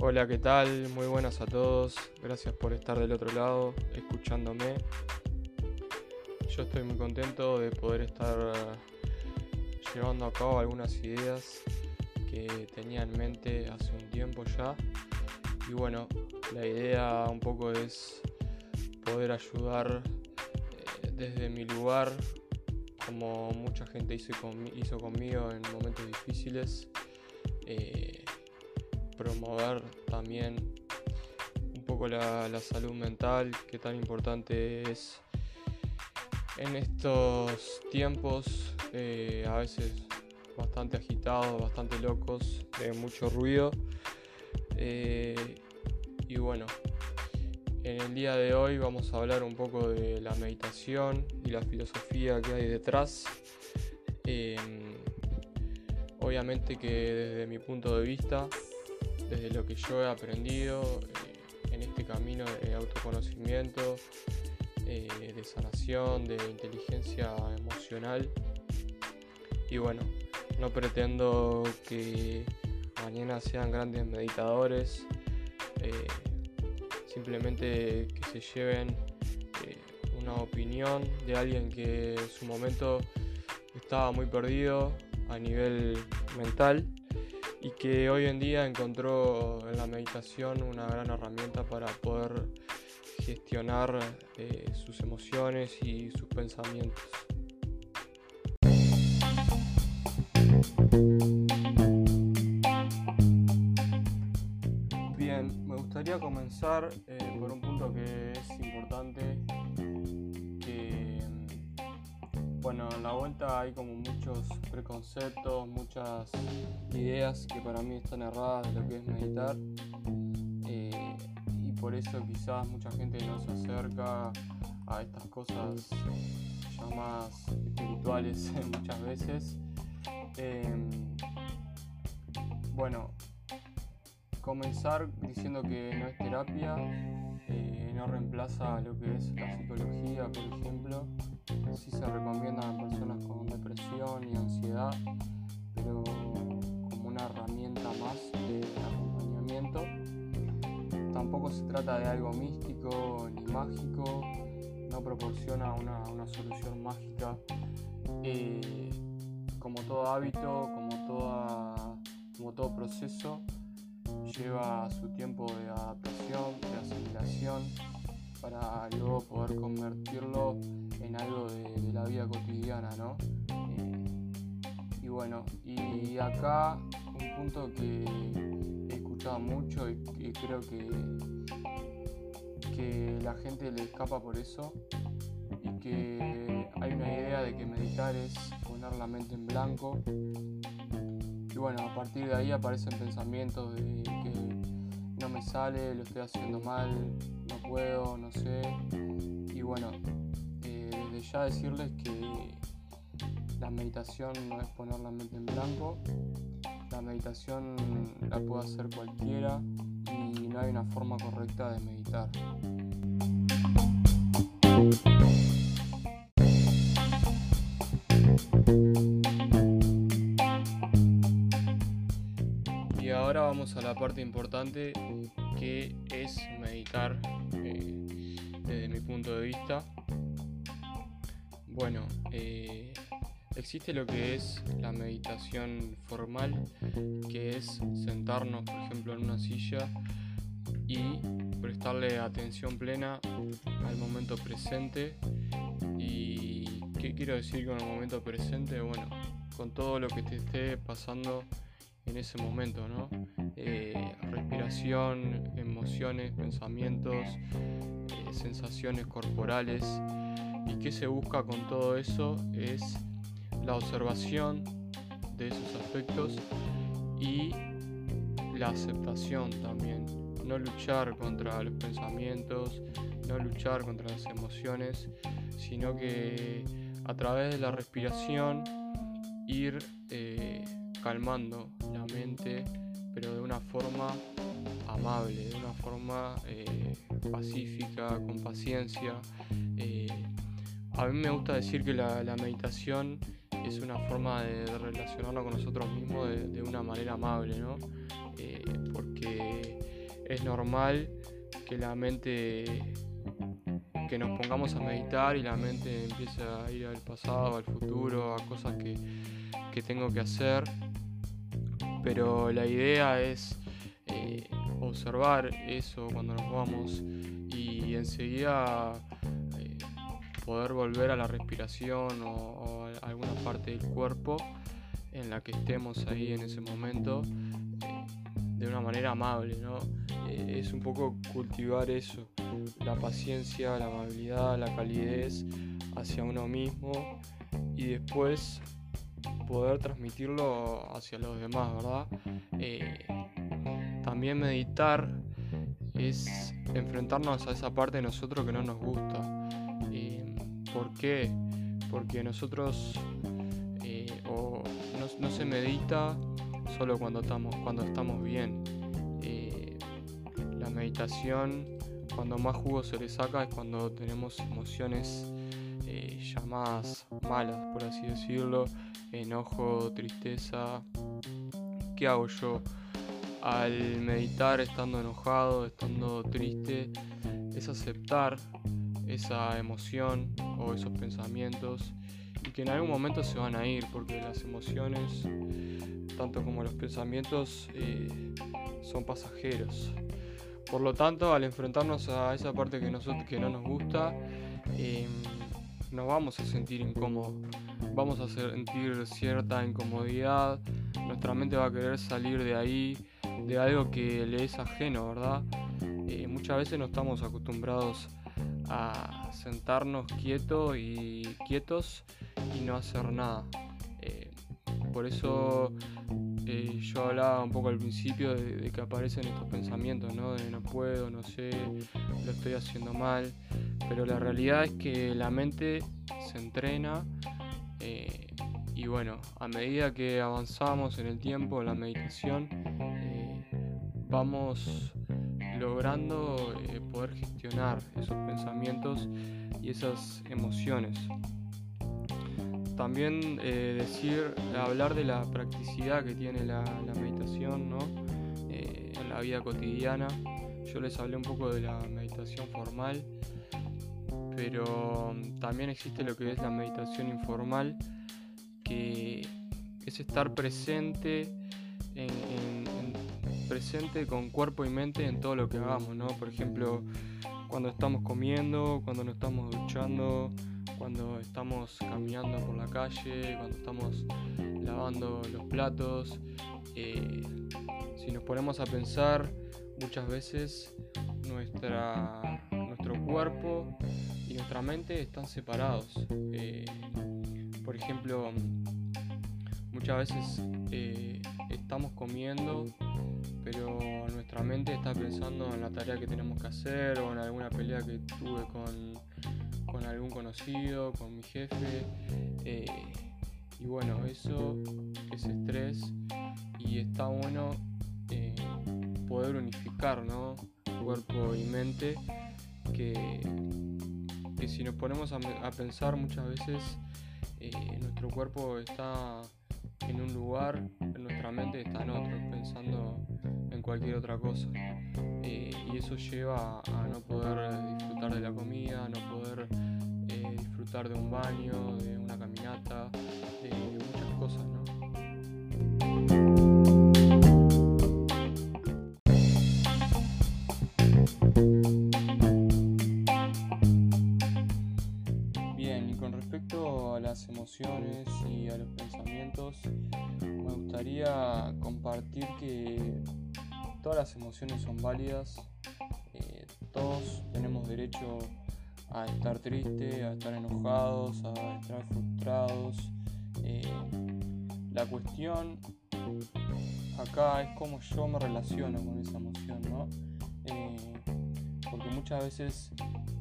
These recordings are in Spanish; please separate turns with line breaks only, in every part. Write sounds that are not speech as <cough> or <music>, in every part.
Hola, ¿qué tal? Muy buenas a todos. Gracias por estar del otro lado, escuchándome. Yo estoy muy contento de poder estar eh, llevando a cabo algunas ideas que tenía en mente hace un tiempo ya. Y bueno, la idea un poco es poder ayudar eh, desde mi lugar, como mucha gente hizo, conmigo en momentos difíciles. Eh, promover también un poco la, salud mental, que tan importante es en estos tiempos, eh, a veces bastante agitados, bastante locos, de mucho ruido. Eh, y bueno, en el día de hoy vamos a hablar un poco de la meditación y la filosofía que hay detrás. Em, obviamente que desde mi punto de vista desde lo que yo he aprendido eh, en este camino de autoconocimiento, eh, de sanación, de inteligencia emocional. Y bueno, no pretendo que mañana sean grandes meditadores, eh, simplemente que se lleven una opinión de alguien que en su momento estaba muy perdido a nivel mental y que hoy en día encontró en la meditación una gran herramienta para poder gestionar eh, sus emociones y sus pensamientos. Bien, me gustaría comenzar eh, por un punto que es importante en la vuelta hay como muchos preconceptos, muchas ideas que para mí están erradas de lo que es meditar. Eh, y por eso quizás mucha gente no se acerca a estas cosas llamadas espirituales <laughs> muchas veces. Em, bueno, comenzar diciendo que no es terapia, eh, no reemplaza lo que es la psicología, por ejemplo. Sí se recomienda a personas con depresión y ansiedad, pero como una herramienta más de acompañamiento. Tampoco se trata de algo místico ni mágico, no proporciona una, solución mágica. Eh, como todo hábito, como, toda, como todo proceso, lleva su tiempo de adaptación, de asimilación, para luego poder convertirlo en algo de, la vida cotidiana, ¿no? Eh, y bueno, y acá un punto que he escuchado mucho y, creo que, que la gente le escapa por eso y que hay una idea de que meditar es poner la mente en blanco y bueno, a partir de ahí aparecen pensamientos de que no me sale, lo estoy haciendo mal, no puedo, no sé. Y bueno, eh, desde ya decirles que la meditación no es poner la mente en blanco. La meditación la puede hacer cualquiera y no hay una forma correcta de meditar. Ahora vamos a la parte importante que es meditar eh, desde mi punto de vista. Bueno, eh, existe lo que es la meditación formal, que es sentarnos, por ejemplo, en una silla y prestarle atención plena al momento presente. ¿Y qué quiero decir con el momento presente? Bueno, con todo lo que te esté pasando en ese momento, ¿no? Eh, respiración, emociones, pensamientos, eh, sensaciones corporales. ¿Y qué se busca con todo eso? Es la observación de esos aspectos y la aceptación también. No luchar contra los pensamientos, no luchar contra las emociones, sino que a través de la respiración ir eh, calmando la mente, pero de una forma amable, de una forma eh, pacífica, con paciencia. Eh, a mí me gusta decir que la, meditación es una forma de, relacionarnos con nosotros mismos de, una manera amable, ¿no? Eh, porque es normal que la mente que nos pongamos a meditar y la mente empiece a ir al pasado, al futuro, a cosas que, que tengo que hacer. Pero la idea es eh, observar eso cuando nos vamos y enseguida eh, poder volver a la respiración o, a alguna parte del cuerpo en la que estemos ahí en ese momento eh, de una manera amable, ¿no? es un poco cultivar eso, la paciencia, la amabilidad, la calidez hacia uno mismo y después poder transmitirlo hacia los demás, ¿verdad? también meditar es enfrentarnos a esa parte de nosotros que no nos gusta. Eh, ¿Por qué? Porque nosotros eh, no, se medita solo cuando estamos, cuando estamos bien. Eh, la meditación, cuando más jugo se le saca, es cuando tenemos emociones llamadas malas, por así decirlo, enojo, tristeza. ¿Qué hago yo? al meditar estando enojado, estando triste, es aceptar esa emoción o esos pensamientos y que en algún momento se van a ir porque las emociones, tanto como los pensamientos, eh, son pasajeros. Por lo tanto, al enfrentarnos a esa parte que, nosotros, que no nos gusta, em, nos vamos a sentir incómodos, vamos a sentir cierta incomodidad, nuestra mente va a querer salir de ahí, de algo que le es ajeno, ¿verdad? Eh, muchas veces no estamos acostumbrados a sentarnos quietos y quietos y no hacer nada. Eh, por eso eh, yo hablaba un poco al principio de, que aparecen estos pensamientos, ¿no? De no puedo, no sé, lo estoy haciendo mal. Pero la realidad es que la mente se entrena y bueno, a medida que avanzamos en el tiempo, en la meditación, vamos logrando eh, poder gestionar esos pensamientos y esas emociones. También eh, decir, hablar de la practicidad que tiene la, meditación eh, en la vida cotidiana. Yo les hablé un poco de la meditación formal, pero también existe lo que es la meditación informal, que es estar presente en presente con cuerpo y mente en todo lo que hagamos, ¿no? Por ejemplo, cuando estamos comiendo, cuando nos estamos duchando, cuando estamos caminando por la calle, cuando estamos lavando los platos. Eh, si nos ponemos a pensar, muchas veces nuestra, nuestro cuerpo y nuestra mente están separados. Eh, por ejemplo, muchas veces eh, estamos comiendo pero nuestra mente está pensando en la tarea que tenemos que hacer o en alguna pelea que tuve con, algún conocido, con mi jefe. Eh, y bueno, eso es estrés y está bueno eh, poder unificar ¿no? cuerpo y mente que, que si nos ponemos a, pensar muchas veces eh, nuestro cuerpo está en un lugar, nuestra mente está en otro, pensando en cualquier otra cosa. Eh, y eso lleva a no poder disfrutar de la comida, a no poder eh, disfrutar de un baño, de una caminata, de muchas cosas, ¿no? Bien, y con respecto a las emociones y a los pensamientos, me gustaría compartir que todas las emociones son válidas, eh, todos tenemos derecho a estar tristes, a estar enojados, a estar frustrados. Eh, la cuestión acá es cómo yo me relaciono con esa emoción, ¿no? Eh, porque muchas veces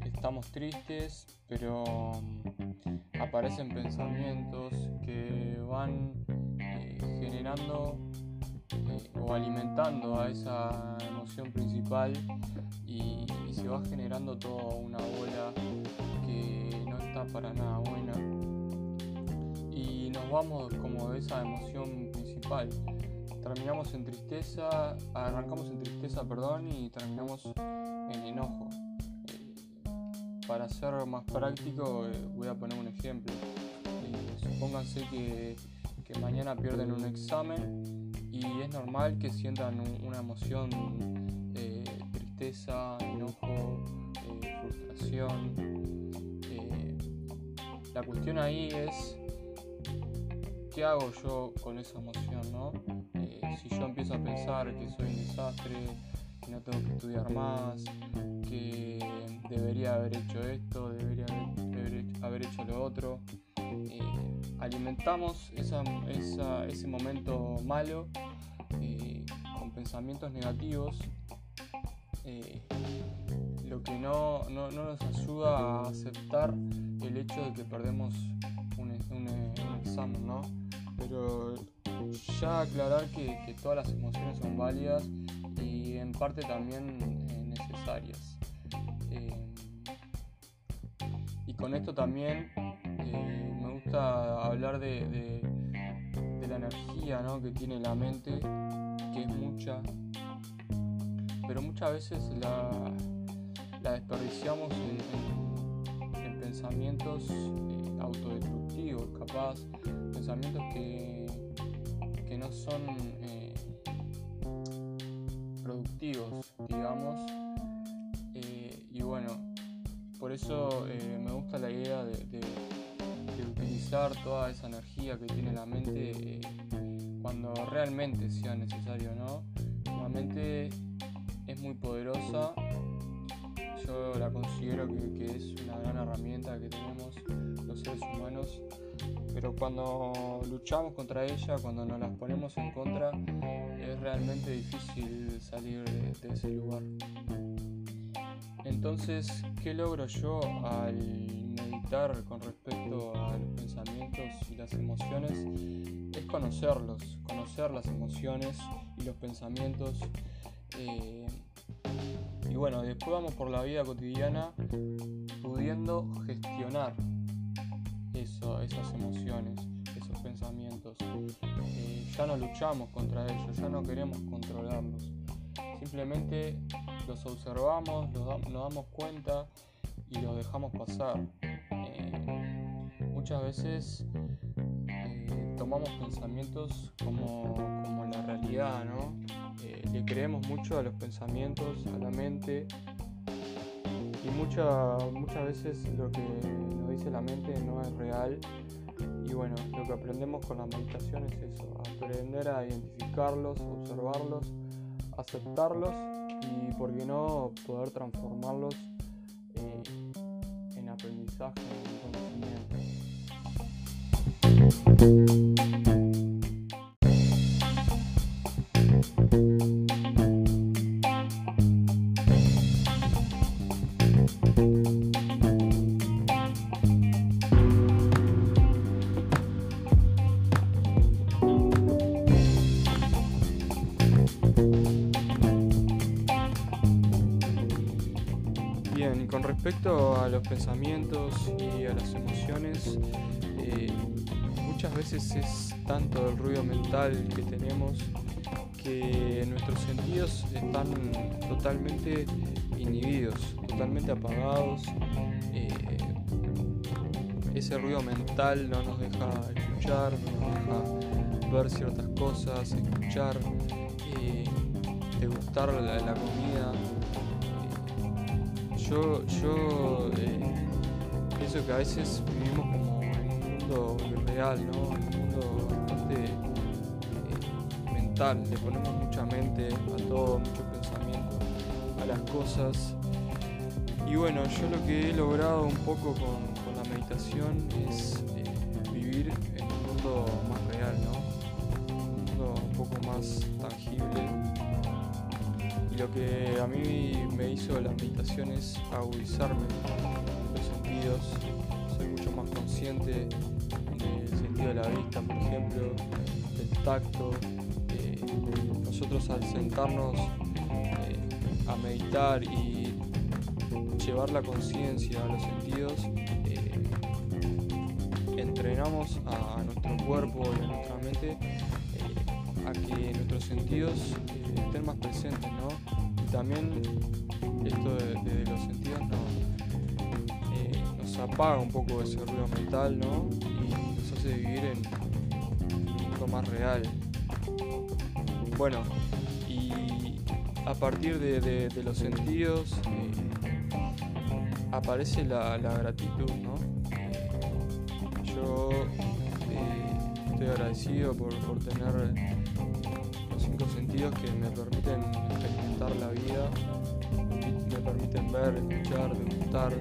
estamos tristes, pero mm, aparecen pensamientos que van generando o alimentando a esa emoción principal y, se va generando toda una bola que no está para nada buena y nos vamos como de esa emoción principal terminamos en tristeza, arrancamos en tristeza, perdón, y terminamos en enojo. para ser más práctico, voy a poner un ejemplo. supónganse que, que mañana pierden un examen y es normal que sientan una emoción tristeza, enojo, eh, frustración. Eh, la cuestión ahí es qué hago yo con esa emoción, ¿no? Eh, si yo empiezo a pensar que soy un desastre, que no tengo que estudiar más, que debería haber hecho esto, debería haber, hecho lo otro, alimentamos ese momento malo con pensamientos negativos eh, lo que no, nos ayuda a aceptar el hecho de que perdemos un, examen, ¿no? Pero ya aclarar que, todas las emociones son válidas y en parte también eh, necesarias. Eh, y con esto también hablar de, la energía que tiene la mente, que es mucha, pero muchas veces la, desperdiciamos en, pensamientos eh, autodestructivos, capaz, pensamientos que, que no son eh, productivos, digamos. Eh, y bueno, por eso me gusta la idea de, utilizar toda esa energía que tiene la mente cuando realmente sea necesario, ¿no? La mente es muy poderosa. Yo la considero que, es una gran herramienta que tenemos los seres humanos. Pero cuando luchamos contra ella, cuando nos las ponemos en contra, es realmente difícil salir de, ese lugar. Entonces, ¿qué logro yo al meditar con respecto a los pensamientos y las emociones? Es conocerlos, conocer las emociones y los pensamientos eh, y bueno, después vamos por la vida cotidiana pudiendo gestionar esas emociones, esos pensamientos. Eh, ya no luchamos contra ellos, ya no queremos controlarlos. Simplemente los observamos, nos damos cuenta y los dejamos pasar. Eh, muchas veces tomamos pensamientos como, como la realidad, ¿no? Eh, le creemos mucho a los pensamientos, a la mente y muchas veces lo que nos dice la mente no es real y bueno, lo que aprendemos con la meditación es eso, aprender a identificarlos, observarlos, aceptarlos y por qué no poder transformarlos eh, en aprendizaje, en conocimiento. A los pensamientos y a las emociones, eh, muchas veces es tanto el ruido mental que tenemos que nuestros sentidos están totalmente inhibidos, totalmente apagados. Eh, ese ruido mental no nos deja escuchar, no nos deja ver ciertas cosas, escuchar, eh, degustar la comida yo, yo pienso que a veces vivimos como en un mundo irreal, ¿no? En un mundo bastante eh, mental, le ponemos mucha mente a todo, mucho pensamiento a las cosas. Y bueno, yo lo que he logrado un poco con, la meditación es eh, vivir en un mundo más real, ¿no? Un mundo un poco más tangible lo que a mí me hizo la meditación es agudizarme sentidos. Soy mucho más consciente del sentido de la vista, por ejemplo, del tacto. Eh, nosotros al sentarnos eh, a meditar y llevar la conciencia a los sentidos, eh, entrenamos a, nuestro cuerpo y a nuestra mente a que nuestro nuestros sentidos eh, estén más presentes, ¿no? Y también esto de, eh, nos apaga un poco ese ruido mental, ¿no? Y nos hace vivir en un mundo más real. Bueno, y a partir de, los sentidos aparece la, gratitud, ¿no? yo estoy agradecido por, tener los cinco sentidos que me permiten experimentar la vida, me permiten ver, escuchar, degustar,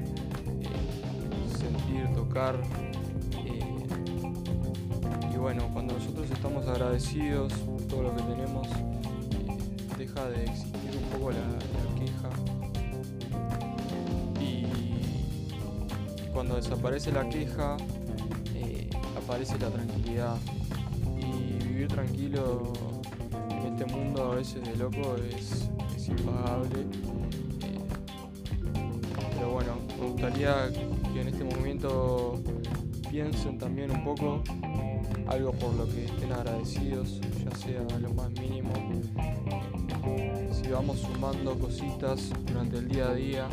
eh, tocar. Eh, y bueno, cuando nosotros estamos agradecidos por todo lo que tenemos, eh, deja de existir un poco la, queja. y cuando desaparece la queja, aparece la tranquilidad. Y vivir tranquilo en este mundo a veces de loco es, impagable. Eh, pero bueno, me gustaría en este momento piensen también un poco algo por lo que estén agradecidos, ya sea lo más mínimo. si vamos sumando cositas durante el día a día,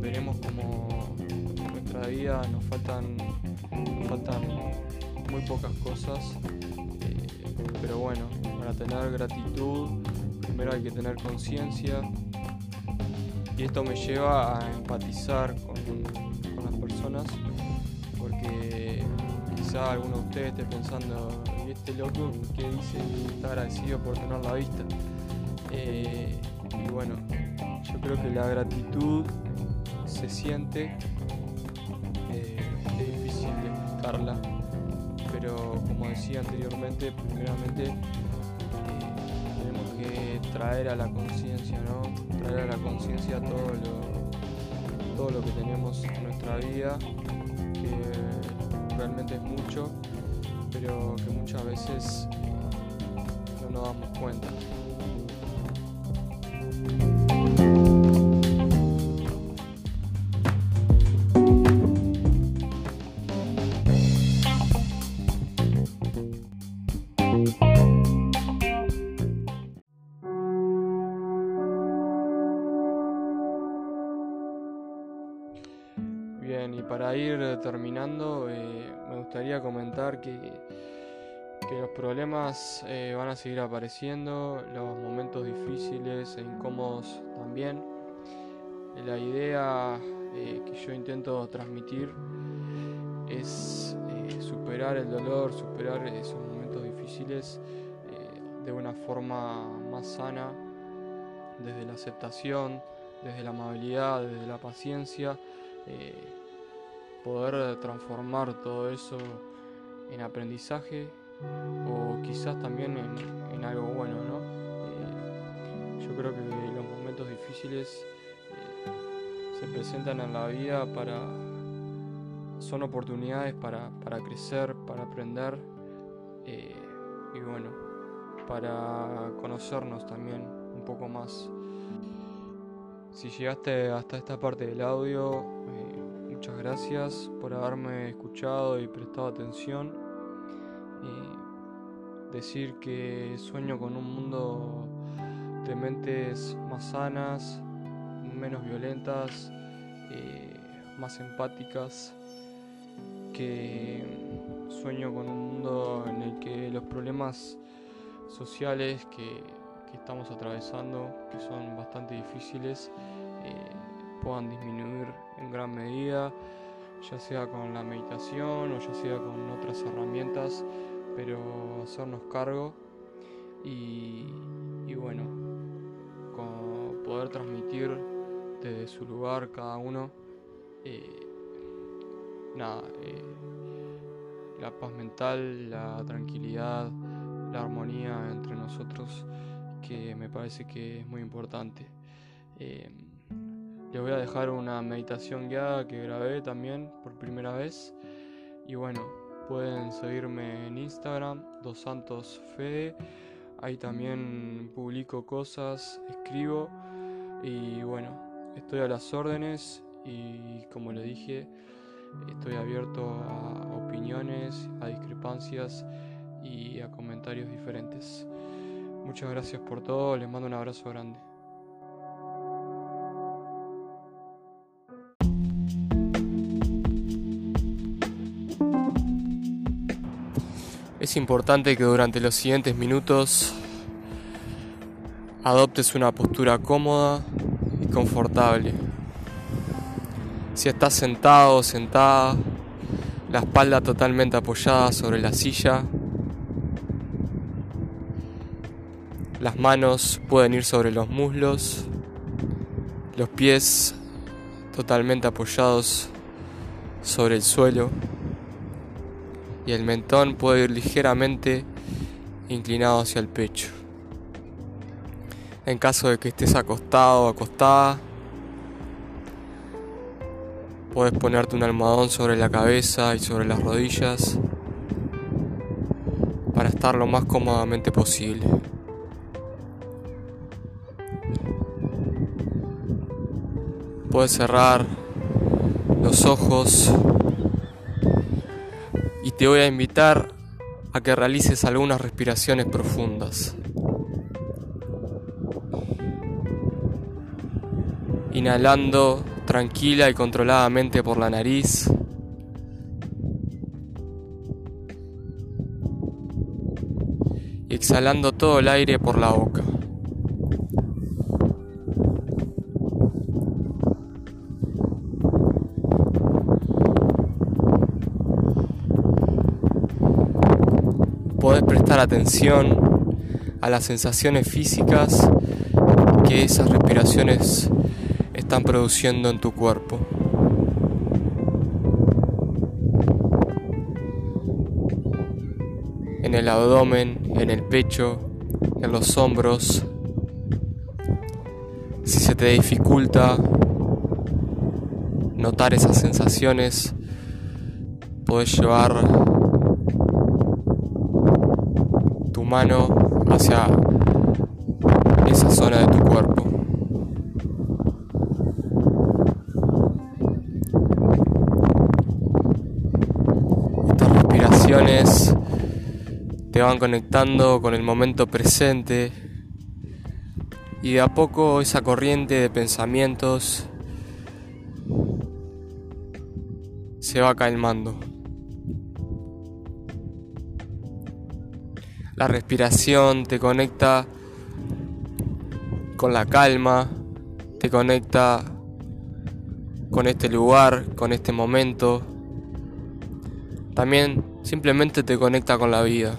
veremos como nuestra vida nos faltan faltan muy pocas cosas, eh, pero bueno, para tener gratitud primero hay que tener conciencia y esto me lleva a empatizar con, las personas porque quizá alguno de ustedes esté pensando, ¿y este loco que dice está agradecido por tener la vista? Eh, y bueno, yo creo que la gratitud se siente pero como decía anteriormente, primeramente eh, traer a la conciencia, ¿no? Traer a la conciencia todo lo, todo lo que tenemos en nuestra vida, que realmente es mucho, pero que muchas veces no nos damos cuenta. Para ir terminando, eh, me gustaría comentar que, los problemas eh, van a seguir apareciendo, los momentos difíciles e incómodos también. La idea eh, que yo intento transmitir es superar el dolor, superar esos momentos difíciles de una forma más sana, desde la aceptación, desde la amabilidad, desde la paciencia poder transformar todo eso en aprendizaje o quizás también en, algo bueno, ¿no? Eh, yo creo que los momentos difíciles eh, se presentan en la vida para son oportunidades para, crecer, para aprender eh, y bueno, para conocernos también un poco más. Si llegaste hasta esta parte del audio, Muchas gracias por haberme escuchado y prestado atención. Y decir que sueño con un mundo de mentes más sanas, menos violentas, eh, más empáticas, que sueño con un mundo en el que los problemas sociales que, estamos atravesando, que son bastante difíciles, puedan disminuir en gran medida, ya sea con la meditación o ya sea con otras herramientas, pero hacernos cargo y, bueno, con poder transmitir desde su lugar cada uno, eh, nada, eh, la paz mental, la tranquilidad, la armonía entre nosotros, que me parece que es muy importante. Eh, les voy a dejar una meditación guiada que grabé también por primera vez. Y bueno, pueden seguirme en Instagram, Dos Santos Fede. Ahí también publico cosas, escribo. Y bueno, estoy a las órdenes y como le dije, estoy abierto a opiniones, a discrepancias y a comentarios diferentes. Muchas gracias por todo, les mando un abrazo grande. Es importante que durante los siguientes minutos adoptes una postura cómoda y confortable. Si estás sentado o sentada, la espalda totalmente apoyada sobre la silla, las manos pueden ir sobre los muslos, los pies totalmente apoyados sobre el suelo y el mentón puede ir ligeramente inclinado hacia el pecho. En caso de que estés acostado o acostada, puedes ponerte un almohadón sobre la cabeza y sobre las rodillas para estar lo más cómodamente posible. Puedes cerrar los ojos y te voy a invitar a que realices algunas respiraciones profundas. Inhalando tranquila y controladamente por la nariz. Y exhalando todo el aire por la boca. Podés prestar atención a las sensaciones físicas que esas respiraciones están produciendo en tu cuerpo. En el abdomen, en el pecho, en los hombros. Si se te dificulta notar esas sensaciones, puedes llevar mano hacia esa zona de tu cuerpo. Estas respiraciones te van conectando con el momento presente y de a poco esa corriente de pensamientos se va calmando. La respiración te conecta con la calma, te conecta con este lugar, con este momento. También simplemente te conecta con la vida.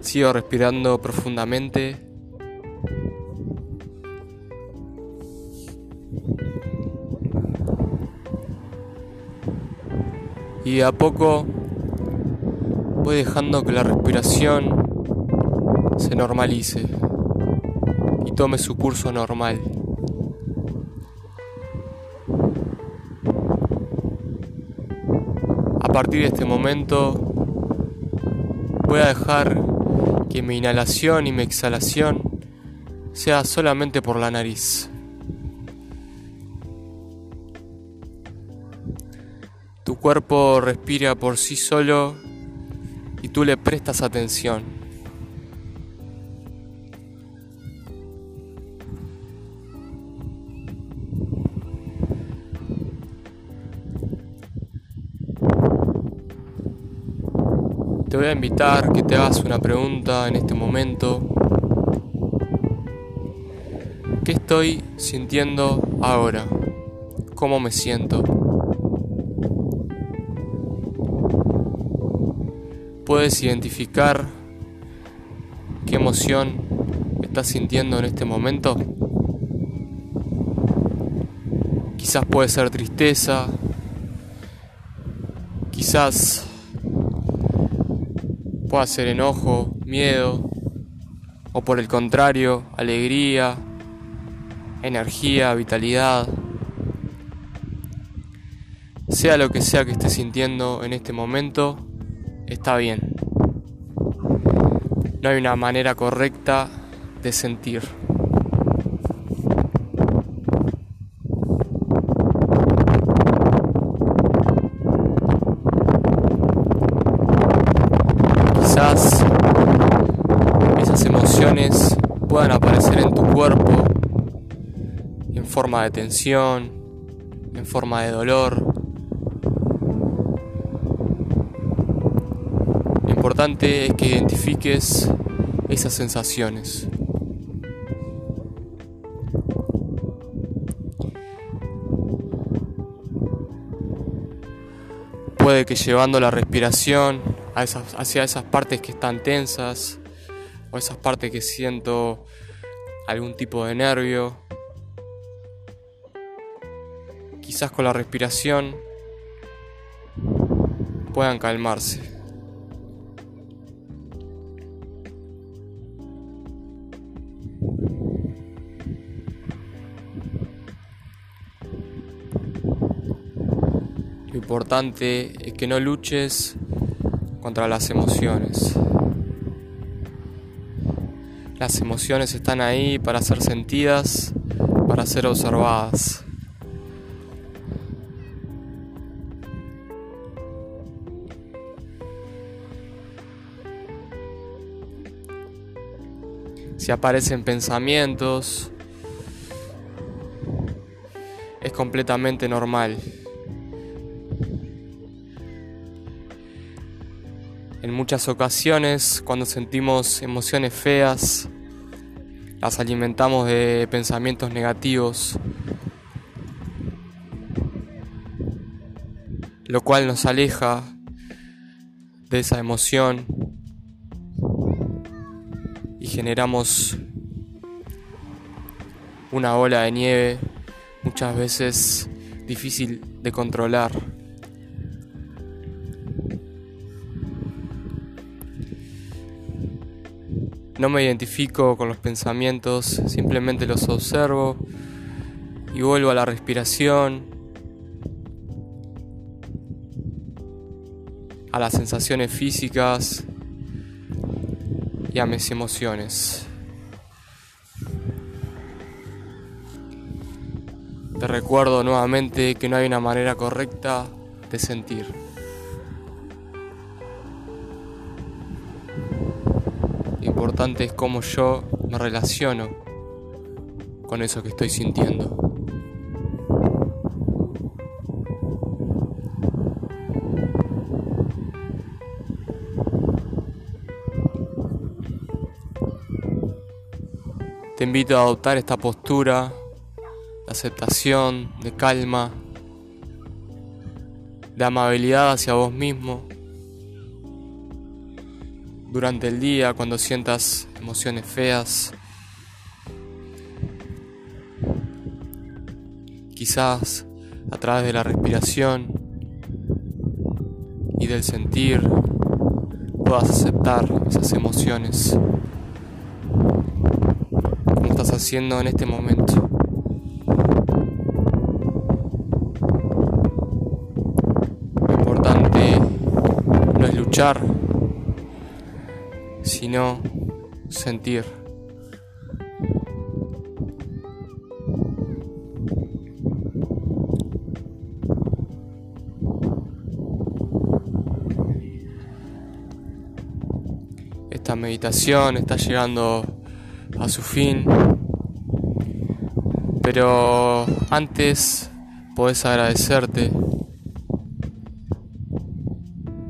Sigo respirando profundamente. Y a poco voy dejando que la respiración se normalice y tome su curso normal. A partir de este momento voy a dejar que mi inhalación y mi exhalación sea solamente por la nariz. Tu cuerpo respira por sí solo y tú le prestas atención. Te voy a invitar que te hagas una pregunta en este momento. ¿Qué estoy sintiendo ahora? ¿Cómo me siento? Puedes identificar qué emoción estás sintiendo en este momento. Quizás puede ser tristeza, quizás pueda ser enojo, miedo, o por el contrario, alegría, energía, vitalidad. Sea lo que sea que estés sintiendo en este momento, está bien. No hay una manera correcta de sentir. Quizás esas emociones puedan aparecer en tu cuerpo en forma de tensión, en forma de dolor, importante es que identifiques esas sensaciones. Puede que llevando la respiración hacia esas partes que están tensas o esas partes que siento algún tipo de nervio, quizás con la respiración puedan calmarse. Importante es que no luches contra las emociones. Las emociones están ahí para ser sentidas, para ser observadas. Si aparecen pensamientos, es completamente normal. En muchas ocasiones, cuando sentimos emociones feas, las alimentamos de pensamientos negativos, lo cual nos aleja de esa emoción y generamos una ola de nieve muchas veces difícil de controlar. No me identifico con los pensamientos, simplemente los observo y vuelvo a la respiración, a las sensaciones físicas y a mis emociones. Te recuerdo nuevamente que no hay una manera correcta de sentir. Importante es cómo yo me relaciono con eso que estoy sintiendo. Te invito a adoptar esta postura de aceptación, de calma, de amabilidad hacia vos mismo durante el día cuando sientas emociones feas. Quizás a través de la respiración y del sentir puedas aceptar esas emociones como estás haciendo en este momento. Lo importante no es luchar sino sentir. Esta meditación está llegando a su fin, pero antes podés agradecerte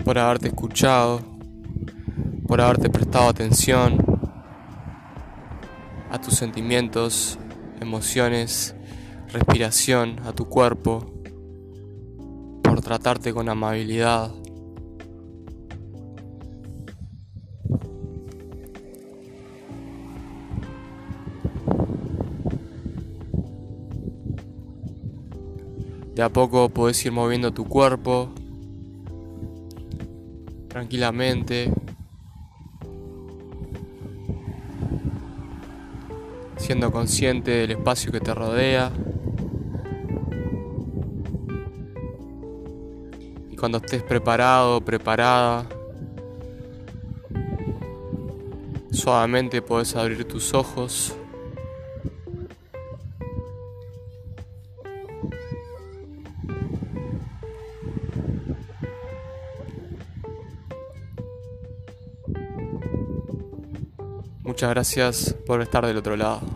por haberte escuchado por haberte prestado atención a tus sentimientos, emociones, respiración, a tu cuerpo, por tratarte con amabilidad. De a poco puedes ir moviendo tu cuerpo tranquilamente, siendo consciente del espacio que te rodea. Y cuando estés preparado, preparada, suavemente puedes abrir tus ojos. Muchas gracias por estar del otro lado.